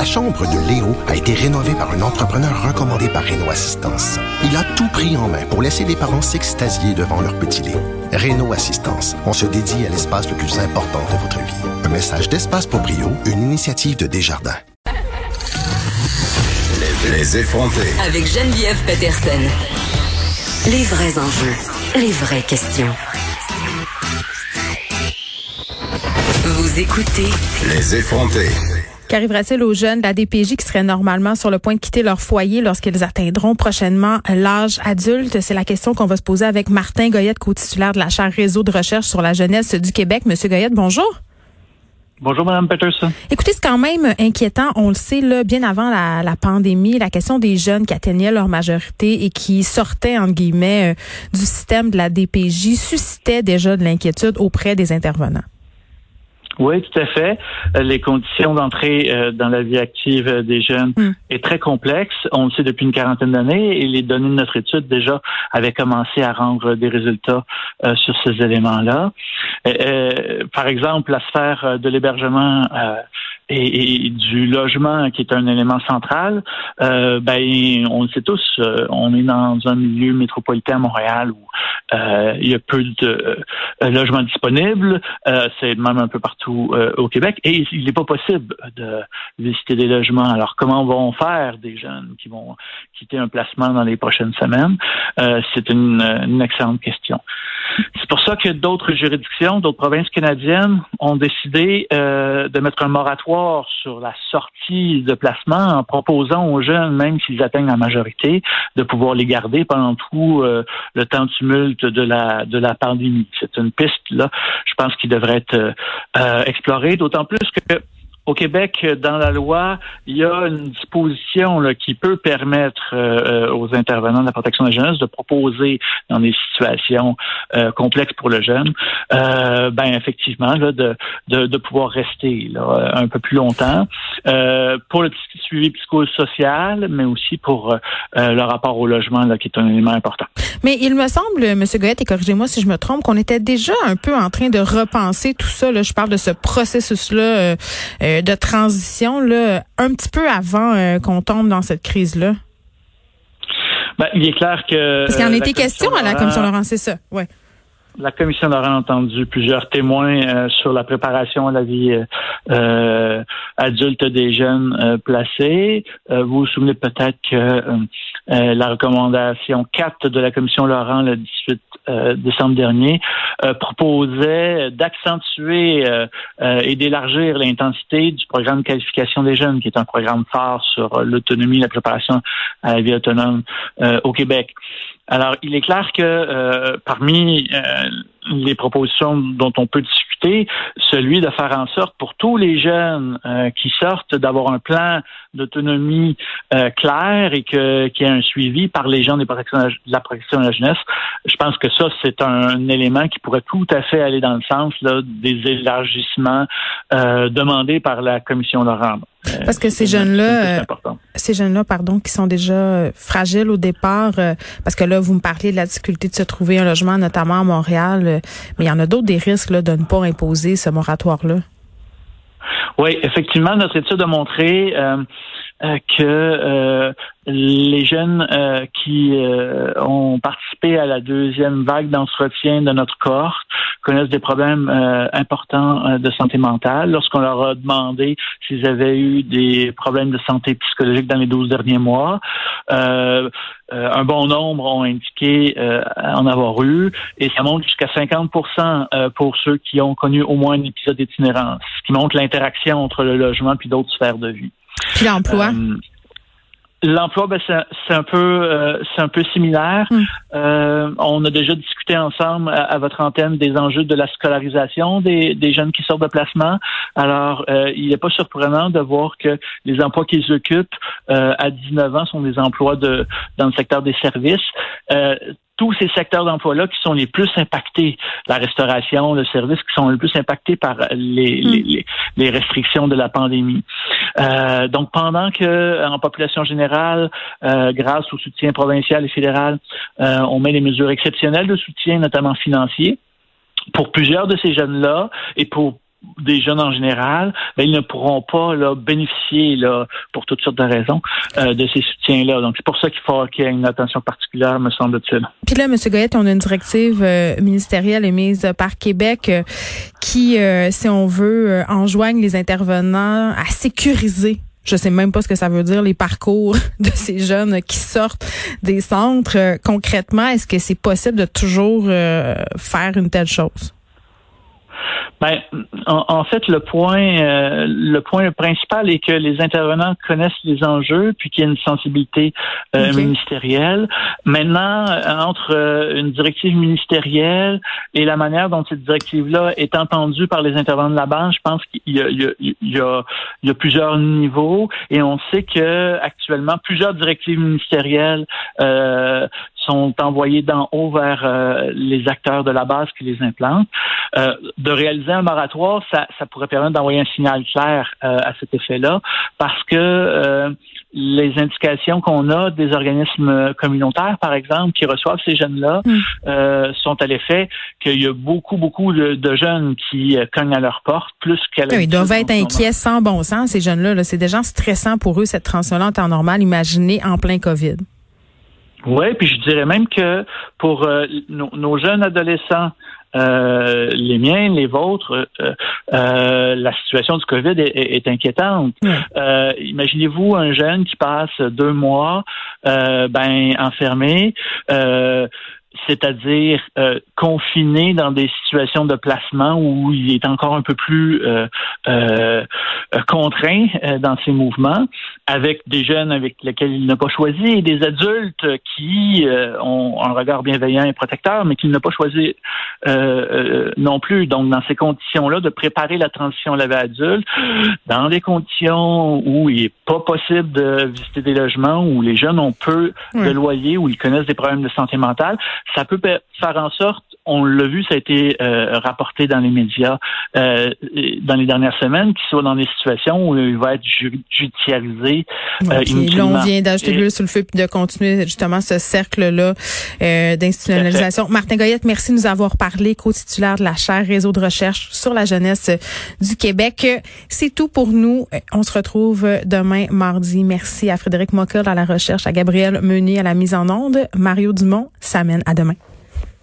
La chambre de Léo a été rénovée par un entrepreneur recommandé par Renault Assistance. Il a tout pris en main pour laisser les parents s'extasier devant leur petit Léo. Renault Assistance, on se dédie à l'espace le plus important de votre vie. Un message d'Espace pour Brio, une initiative de Desjardins. Les, les effrontés. Avec Geneviève Peterson. Les vrais enjeux, les vraies questions. Vous écoutez Les effrontés. Qu'arrivera-t-il aux jeunes de la DPJ qui seraient normalement sur le point de quitter leur foyer lorsqu'ils atteindront prochainement l'âge adulte? C'est la question qu'on va se poser avec Martin Goyette, co-titulaire de la chaire Réseau de recherche sur la jeunesse du Québec. Monsieur Goyette, bonjour. Bonjour, Madame Peterson. Écoutez, c'est quand même inquiétant. On le sait, là, bien avant la, la, pandémie, la question des jeunes qui atteignaient leur majorité et qui sortaient, entre guillemets, euh, du système de la DPJ suscitait déjà de l'inquiétude auprès des intervenants. Oui, tout à fait. Euh, les conditions d'entrée euh, dans la vie active euh, des jeunes mm. est très complexe. On le sait depuis une quarantaine d'années et les données de notre étude déjà avaient commencé à rendre des résultats sur ces éléments-là. par exemple, la sphère de l'hébergement et, du logement qui est un élément central, euh, ben on le sait tous, euh, on est dans un milieu métropolitain à Montréal où euh, il y a peu de logements disponibles. c'est même un peu partout au Québec et il n'est pas possible de visiter des logements. Alors comment vont faire des jeunes qui vont quitter un placement dans les prochaines semaines? C'est une, une excellente question. C'est pour ça que d'autres juridictions, d'autres provinces canadiennes ont décidé de mettre un moratoire sur la sortie de placement en proposant aux jeunes, même s'ils atteignent la majorité, de pouvoir les garder pendant tout euh, le temps tumulte de la de la pandémie. C'est une piste là, je pense qui devrait être euh, euh, explorée, d'autant plus que au Québec, dans la loi, il y a une disposition qui peut permettre euh, euh, aux intervenants de la protection de la jeunesse de proposer dans des situations euh, complexes pour le jeune, ben effectivement, là, de, de, de, pouvoir rester là, un peu plus longtemps pour le suivi psychosocial, mais aussi pour le rapport au logement, là, qui est un élément important. Mais il me semble, M. Goyette, et corrigez-moi si je me trompe, qu'on était déjà un peu en train de repenser tout ça. Là. Je parle de ce processus-là euh, de transition là, un petit peu avant euh, qu'on tombe dans cette crise-là? Ben, il est clair que. Parce qu'il en euh, était question à la Commission Laurent, c'est ça, ouais. La Commission Laurent a entendu plusieurs témoins sur la préparation à la vie adulte des jeunes placés. vous vous souvenez peut-être que la recommandation 4 de la Commission Laurent le 18 euh, décembre dernier, euh, proposait d'accentuer euh, et d'élargir l'intensité du programme de qualification des jeunes, qui est un programme phare sur l'autonomie, la préparation à la vie autonome au Québec. Alors, il est clair que parmi les propositions dont on peut discuter, celui de faire en sorte pour tous les jeunes qui sortent d'avoir un plan d'autonomie euh, clair et que qu'il y ait un suivi par les gens de la protection de la jeunesse. Je pense que ça, c'est un élément qui pourrait tout à fait aller dans le sens là, des élargissements euh, demandés par la Commission Laurent. Euh, Parce que ces jeunes-là, ces jeunes-là, pardon, qui sont déjà fragiles au départ, parce que là, vous me parlez de la difficulté de se trouver un logement, notamment à Montréal, mais il y en a d'autres des risques là, de ne pas imposer ce moratoire-là. Oui, effectivement, notre étude a montré euh, euh, que euh, les jeunes qui ont participé à la deuxième vague d'entretien de notre corps connaissent des problèmes importants de santé mentale. Lorsqu'on leur a demandé s'ils avaient eu des problèmes de santé psychologique dans les 12 derniers mois, un bon nombre ont indiqué en avoir eu, et ça monte jusqu'à 50% pour ceux qui ont connu au moins un épisode d'itinérance, ce qui montre l'interaction entre le logement puis d'autres sphères de vie. Puis l'emploi? Euh, l'emploi, ben, c'est un peu, euh, c'est un peu similaire. Hmm. Euh, on a déjà discuté ensemble à, votre antenne des enjeux de la scolarisation des, des jeunes qui sortent de placement. Alors, il n'est pas surprenant de voir que les emplois qu'ils occupent à 19 ans sont des emplois de dans le secteur des services tous ces secteurs d'emploi-là qui sont les plus impactés, la restauration, le service, qui sont les plus impactés par les, mm. les, les restrictions de la pandémie. Euh, donc, pendant que en population générale, euh, grâce au soutien provincial et fédéral, euh, on met des mesures exceptionnelles de soutien, notamment financier, pour plusieurs de ces jeunes-là et pour des jeunes en général, ben, ils ne pourront pas là, bénéficier là, pour toutes sortes de raisons euh, de ces soutiens-là. Donc c'est pour ça qu'il faut qu'il y ait une attention particulière, me semble-t-il. Puis là, M. Goyette, on a une directive euh, ministérielle émise par Québec euh, qui, si on veut, enjoigne les intervenants à sécuriser je sais même pas ce que ça veut dire les parcours de ces jeunes qui sortent des centres. concrètement, est-ce que c'est possible de toujours faire une telle chose? Ben, en, fait, le point, euh, le point principal est que les intervenants connaissent les enjeux, puis qu'il y a une sensibilité euh, ministérielle. Maintenant, euh, entre une directive ministérielle et la manière dont cette directive-là est entendue par les intervenants de la banque, je pense qu'il y a, il y a, il y a, il y a plusieurs niveaux, et on sait que actuellement plusieurs directives ministérielles sont envoyés d'en haut vers euh, les acteurs de la base qui les implantent. Euh, de réaliser un moratoire, ça, ça pourrait permettre d'envoyer un signal clair euh, à cet effet-là, parce que les indications qu'on a des organismes communautaires, par exemple, qui reçoivent ces jeunes-là, mm. sont à l'effet qu'il y a beaucoup, beaucoup de, jeunes qui cognent à leur porte, plus qu'à Ils doivent être inquiets sans bon sens, ces jeunes-là. -là, C'est des gens stressants pour eux, cette transition-là en temps normal, imaginez en plein COVID. Oui, puis je dirais même que pour euh, nos, jeunes adolescents, euh, les miens, les vôtres, euh, la situation du COVID est, inquiétante. Imaginez-vous un jeune qui passe deux mois ben enfermé c'est-à-dire euh, confiné dans des situations de placement où il est encore un peu plus euh, euh, contraint dans ses mouvements, avec des jeunes avec lesquels il n'a pas choisi et des adultes qui ont un regard bienveillant et protecteur, mais qu'il n'a pas choisi non plus. Donc, dans ces conditions-là, de préparer la transition à la vie adulte, dans des conditions où il n'est pas possible de visiter des logements, où les jeunes ont peu de loyers, où ils connaissent des problèmes de santé mentale, ça peut faire en sorte on l'a vu, ça a été euh, rapporté dans les médias euh, dans les dernières semaines, qu'il soit dans des situations où il va être judiciarisé euh, Là, on vient d'ajouter l'huile sur le feu puis de continuer justement ce cercle-là euh, d'institutionnalisation. Martin Goyette, merci de nous avoir parlé, co-titulaire de la chaire Réseau de recherche sur la jeunesse du Québec. C'est tout pour nous. On se retrouve demain, mardi. Merci à Frédéric Mockel à la recherche, à Gabriel Meunier à la mise en onde. Mario Dumont, ça mène à demain.